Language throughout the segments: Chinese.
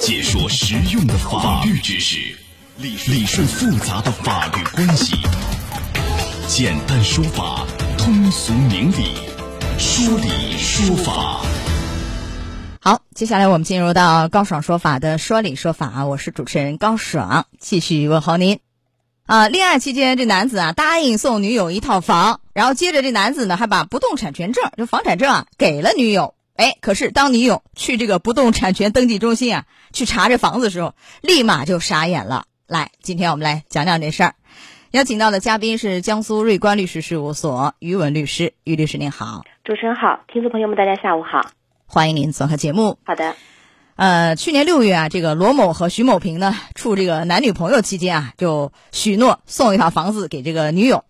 解说实用的法律知识，理理顺复杂的法律关系，简单说法，通俗明理，说理说法。好，接下来我们进入到高爽说法的说理说法啊，我是主持人高爽，继续问候您。啊，恋爱期间这男子啊答应送女友一套房，然后接着这男子呢还把不动产权证，就房产证啊给了女友。哎，可是当女友去这个不动产权登记中心啊去查这房子的时候，立马就傻眼了。来，今天我们来讲讲这事儿。邀请到的嘉宾是江苏瑞观律师事务所于文律师，于律师您好，主持人好，听众朋友们大家下午好，欢迎您做客节目。好的。呃，去年六月啊，这个罗某和徐某平呢处这个男女朋友期间啊，就许诺送一套房子给这个女友。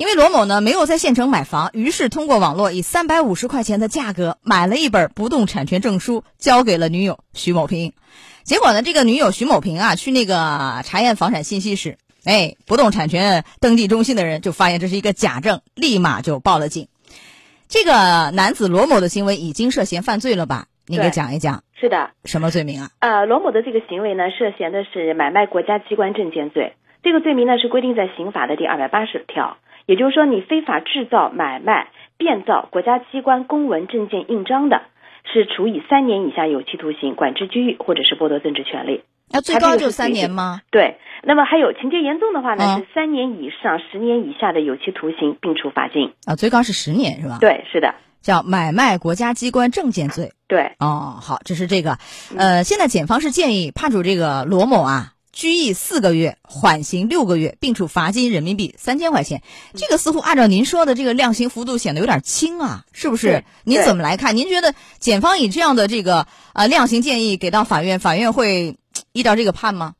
因为罗某呢没有在县城买房，于是通过网络以三百五十块钱的价格买了一本不动产权证书，交给了女友徐某平。结果呢，这个女友徐某平啊去那个查验房产信息时，哎，不动产权登记中心的人就发现这是一个假证，立马就报了警。这个男子罗某的行为已经涉嫌犯罪了吧？你给讲一讲。是的。什么罪名啊？呃，罗某的这个行为呢，涉嫌的是买卖国家机关证件罪。这个罪名呢是规定在刑法的第二百八十条。也就是说，你非法制造、买卖、变造国家机关公文、证件、印章的，是处以三年以下有期徒刑、管制拘役，或者是剥夺政治权利。那最高就三年吗？对。那么还有情节严重的话呢，是三年以上十年以下的有期徒刑，并处罚金。啊，最高是十年是吧？对，是的。叫买卖国家机关证件罪。对。哦，好，这是这个。呃，现在检方是建议判处这个罗某啊。拘役四个月，缓刑六个月，并处罚金人民币三千块钱。这个似乎按照您说的这个量刑幅度显得有点轻啊，是不是？您怎么来看？您觉得检方以这样的这个呃量刑建议给到法院，法院会 依照这个判吗？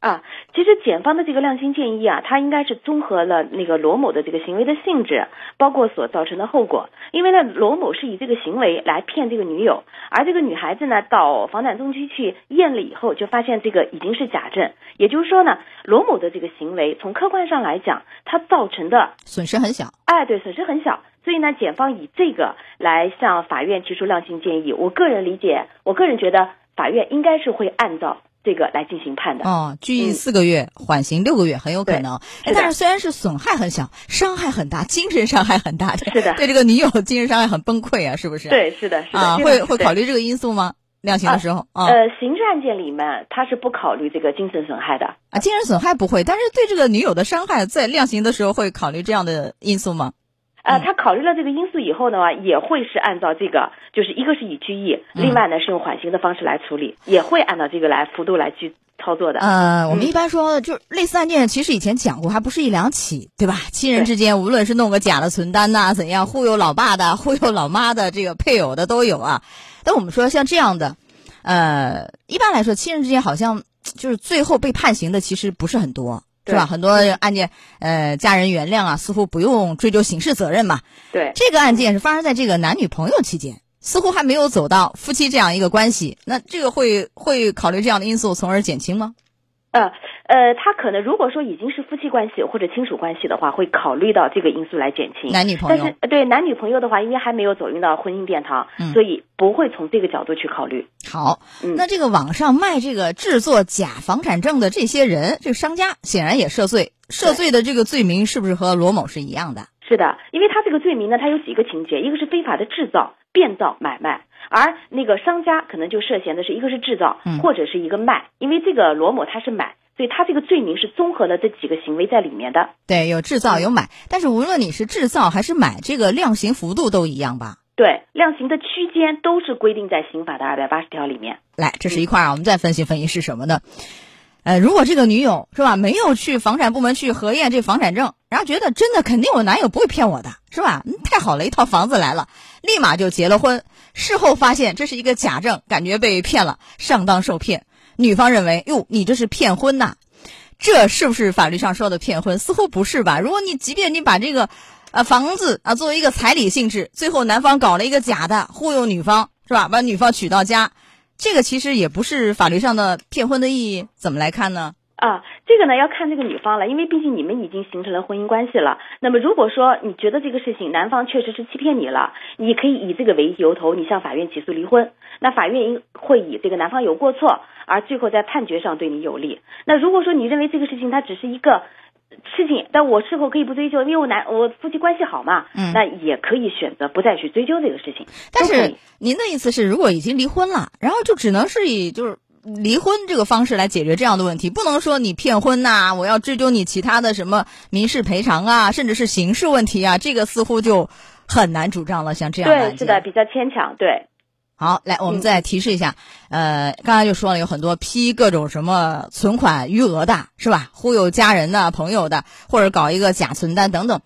啊。其实检方的这个量刑建议啊，它应该是综合了那个罗某的这个行为的性质，包括所造成的后果。因为呢，罗某是以这个行为来骗这个女友，而这个女孩子呢，到房产中心去验了以后，就发现这个已经是假证。也就是说呢，罗某的这个行为从客观上来讲，它造成的损失很小。哎，对，损失很小。所以呢，检方以这个来向法院提出量刑建议。我个人理解，我个人觉得法院应该是会按照。这个来进行判的哦，拘役四个月，缓刑六个月，很有可能。但是虽然是损害很小，伤害很大，精神伤害很大。是的，对这个女友精神伤害很崩溃啊，是不是？对，是的，是的。啊，会会考虑这个因素吗？量刑的时候啊？呃，刑事案件里面他是不考虑这个精神损害的啊，精神损害不会，但是对这个女友的伤害，在量刑的时候会考虑这样的因素吗？呃，他考虑了这个因素以后的话，也会是按照这个，就是一个是以拘役，另外呢是用缓刑的方式来处理，也会按照这个来幅度来去操作的。呃，我们一般说，就类似案件，其实以前讲过，还不是一两起，对吧？亲人之间，无论是弄个假的存单呐，怎样忽悠老爸的、忽悠老妈的，这个配偶的都有啊。但我们说像这样的，呃，一般来说，亲人之间好像就是最后被判刑的，其实不是很多。是吧？很多案件，呃，家人原谅啊，似乎不用追究刑事责任嘛。对，这个案件是发生在这个男女朋友期间，似乎还没有走到夫妻这样一个关系。那这个会会考虑这样的因素，从而减轻吗？呃呃，他可能如果说已经是夫妻关系或者亲属关系的话，会考虑到这个因素来减轻男女朋友。但是对男女朋友的话，因为还没有走进到婚姻殿堂，所以不会从这个角度去考虑。好，那这个网上卖这个制作假房产证的这些人，这个商家显然也涉罪，涉罪的这个罪名是不是和罗某是一样的？是的，因为他这个罪名呢，他有几个情节，一个是非法的制造、变造、买卖。而那个商家可能就涉嫌的是一个是制造，或者是一个卖，因为这个罗某他是买，所以他这个罪名是综合了这几个行为在里面的。对，有制造有买，但是无论你是制造还是买，这个量刑幅度都一样吧？对，量刑的区间都是规定在刑法的二百八十条里面。来，这是一块儿，我们再分析分析是什么呢？呃，如果这个女友是吧，没有去房产部门去核验这房产证，然后觉得真的肯定我男友不会骗我的，是吧？太好了，一套房子来了，立马就结了婚。事后发现这是一个假证，感觉被骗了，上当受骗。女方认为，哟，你这是骗婚呐？这是不是法律上说的骗婚？似乎不是吧？如果你即便你把这个，啊，房子啊作为一个彩礼性质，最后男方搞了一个假的，忽悠女方，是吧？把女方娶到家。这个其实也不是法律上的骗婚的意义，怎么来看呢？啊，这个呢要看这个女方了，因为毕竟你们已经形成了婚姻关系了。那么如果说你觉得这个事情男方确实是欺骗你了，你可以以这个为由头，你向法院起诉离婚。那法院会以这个男方有过错，而最后在判决上对你有利。那如果说你认为这个事情它只是一个事情，但我是否可以不追究？因为我男我夫妻关系好嘛，嗯那也可以选择不再去追究这个事情。但是您的意思是，如果已经离婚了，然后就只能是以就是离婚这个方式来解决这样的问题，不能说你骗婚呐、我要追究你其他的什么民事赔偿啊，甚至是刑事问题啊，这个似乎就很难主张了。像这样的对，是的，比较牵强。对，好，来，我们嗯再提示一下，呃，刚才就说了有很多批各种什么存款余额的，是吧？忽悠家人的、朋友的，或者搞一个假存单等等，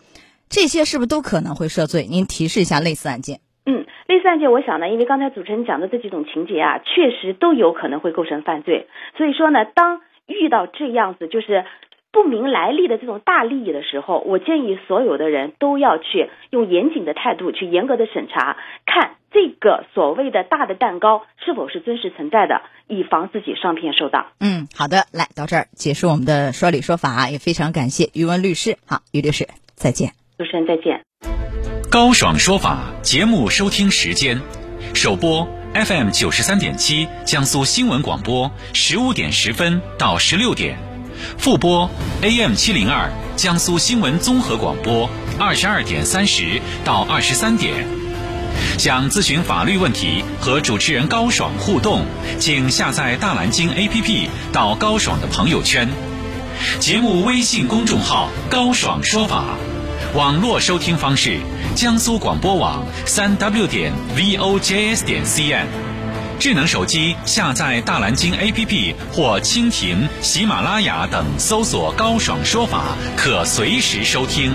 这些是不是都可能会涉罪？您提示一下类似案件。嗯，类似案件，我想呢，因为刚才主持人讲的这几种情节啊，确实都有可能会构成犯罪。所以说呢，当遇到这样子就是不明来历的这种大利益的时候，我建议所有的人都要去用严谨的态度去严格的审查，看这个所谓的大的蛋糕是否是真实存在的，以防自己上骗受当。嗯，好的，来到这儿结束我们的说理说法，也非常感谢于文律师。好，于律师，再见。主持人再见。高爽说法节目收听时间：首播 FM 九十三点七，江苏新闻广播十五点十分到十六点；复播 AM 七零二，江苏新闻综合广播二十二点三十到二十三点。想咨询法律问题和主持人高爽互动，请下载大蓝鲸 APP 到高爽的朋友圈。节目微信公众号“高爽说法”，网络收听方式：江苏广播网三 w 点 vojs 点 cn。智能手机下载大蓝鲸 APP 或蜻蜓、喜马拉雅等，搜索“高爽说法”，可随时收听。